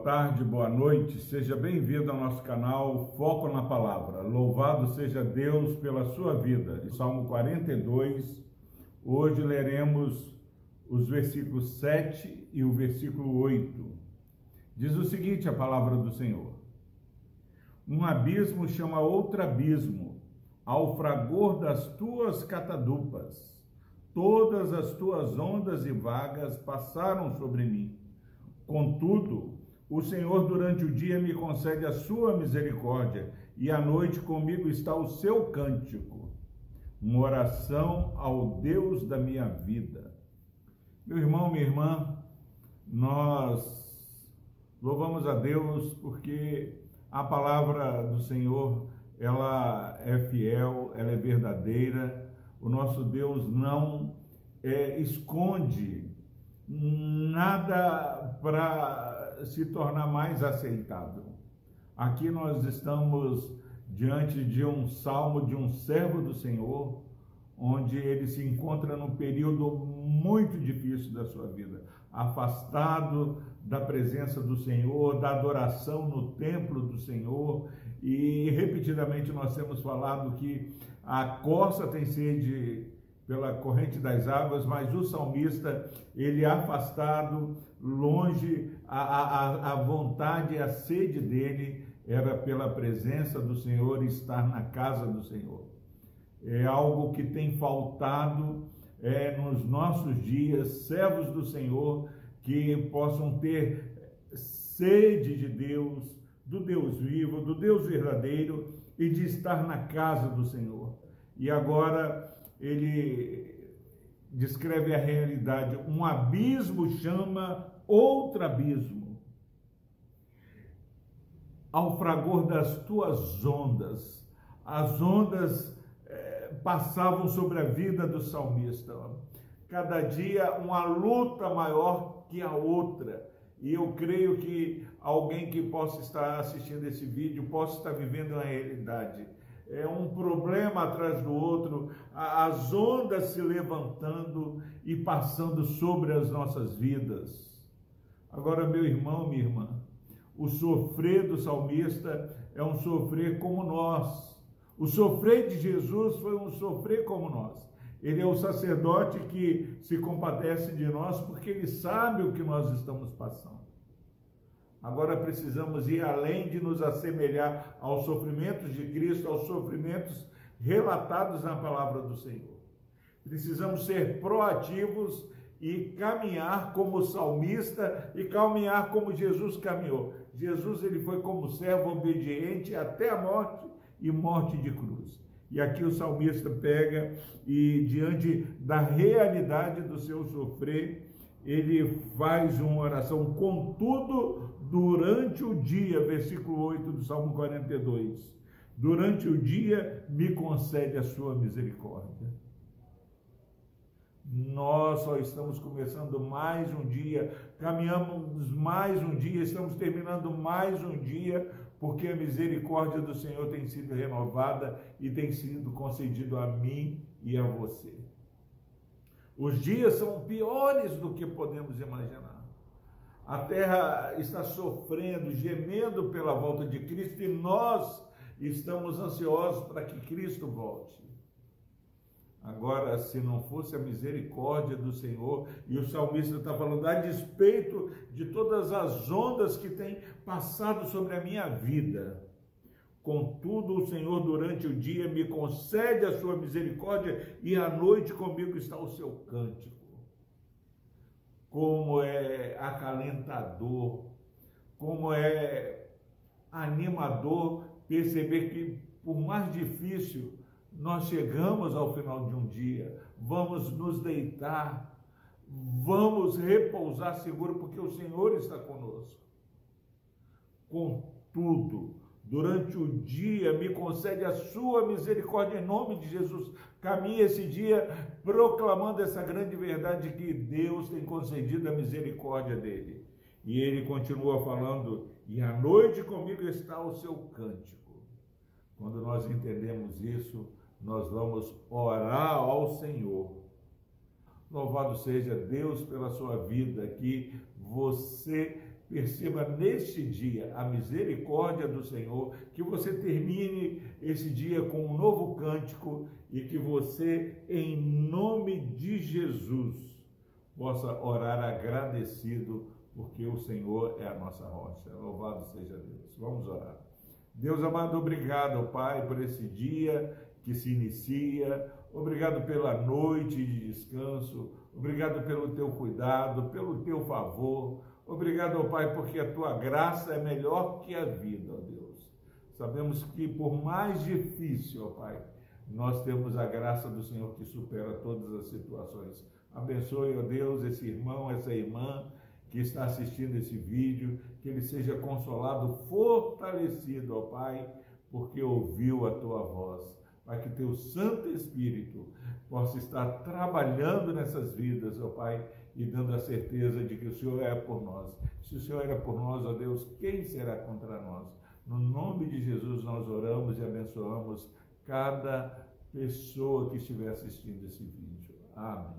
boa tarde, boa noite. Seja bem-vindo ao nosso canal Foco na Palavra. Louvado seja Deus pela sua vida. Salmo 42. Hoje leremos os versículos 7 e o versículo 8. Diz o seguinte: a palavra do Senhor. Um abismo chama outro abismo, ao fragor das tuas catadupas. Todas as tuas ondas e vagas passaram sobre mim. Contudo, o Senhor durante o dia me concede a sua misericórdia, e à noite comigo está o seu cântico, uma oração ao Deus da minha vida. Meu irmão, minha irmã, nós louvamos a Deus porque a palavra do Senhor, ela é fiel, ela é verdadeira. O nosso Deus não é, esconde nada para se tornar mais aceitável. Aqui nós estamos diante de um salmo de um servo do Senhor, onde ele se encontra num período muito difícil da sua vida, afastado da presença do Senhor, da adoração no templo do Senhor, e repetidamente nós temos falado que a corça tem sede pela corrente das águas, mas o salmista, ele afastado, longe, a, a, a vontade, a sede dele era pela presença do Senhor, estar na casa do Senhor. É algo que tem faltado é, nos nossos dias, servos do Senhor que possam ter sede de Deus, do Deus vivo, do Deus verdadeiro e de estar na casa do Senhor. E agora ele descreve a realidade. Um abismo chama outro abismo. Ao fragor das tuas ondas, as ondas eh, passavam sobre a vida do salmista. Cada dia uma luta maior que a outra. E eu creio que alguém que possa estar assistindo esse vídeo possa estar vivendo uma realidade é um problema atrás do outro, as ondas se levantando e passando sobre as nossas vidas. Agora, meu irmão, minha irmã, o sofrer do salmista é um sofrer como nós. O sofrer de Jesus foi um sofrer como nós. Ele é o sacerdote que se compadece de nós porque ele sabe o que nós estamos passando. Agora precisamos ir além de nos assemelhar aos sofrimentos de Cristo, aos sofrimentos relatados na palavra do Senhor. Precisamos ser proativos e caminhar como salmista e caminhar como Jesus caminhou. Jesus ele foi como servo obediente até a morte e morte de cruz. E aqui o salmista pega e diante da realidade do seu sofrer, ele faz uma oração, contudo, durante o dia, versículo 8 do Salmo 42, durante o dia me concede a sua misericórdia. Nós só estamos começando mais um dia, caminhamos mais um dia, estamos terminando mais um dia, porque a misericórdia do Senhor tem sido renovada e tem sido concedido a mim e a você. Os dias são piores do que podemos imaginar. A terra está sofrendo, gemendo pela volta de Cristo e nós estamos ansiosos para que Cristo volte. Agora, se não fosse a misericórdia do Senhor, e o salmista está falando a despeito de todas as ondas que têm passado sobre a minha vida, Contudo, o Senhor durante o dia me concede a sua misericórdia e à noite comigo está o seu cântico. Como é acalentador, como é animador perceber que, por mais difícil, nós chegamos ao final de um dia, vamos nos deitar, vamos repousar seguro, porque o Senhor está conosco. Contudo, durante o dia, me concede a sua misericórdia em nome de Jesus. Caminhe esse dia proclamando essa grande verdade que Deus tem concedido a misericórdia dele. E ele continua falando: "E à noite comigo está o seu cântico". Quando nós entendemos isso, nós vamos orar ao Senhor. Louvado seja Deus pela sua vida, que você perceba neste dia a misericórdia do Senhor, que você termine esse dia com um novo cântico e que você, em nome de Jesus, possa orar agradecido, porque o Senhor é a nossa rocha. Louvado seja Deus. Vamos orar. Deus amado, obrigado, Pai, por esse dia que se inicia. Obrigado pela noite de descanso. Obrigado pelo teu cuidado, pelo teu favor. Obrigado, Pai, porque a tua graça é melhor que a vida, ó Deus. Sabemos que por mais difícil, ó Pai, nós temos a graça do Senhor que supera todas as situações. Abençoe, ó Deus, esse irmão, essa irmã que está assistindo esse vídeo, que ele seja consolado, fortalecido, ó Pai, porque ouviu a tua voz. Pai, que teu Santo Espírito possa estar trabalhando nessas vidas, ó Pai, e dando a certeza de que o Senhor é por nós. Se o Senhor era por nós, ó Deus, quem será contra nós? No nome de Jesus nós oramos e abençoamos cada pessoa que estiver assistindo esse vídeo. Amém.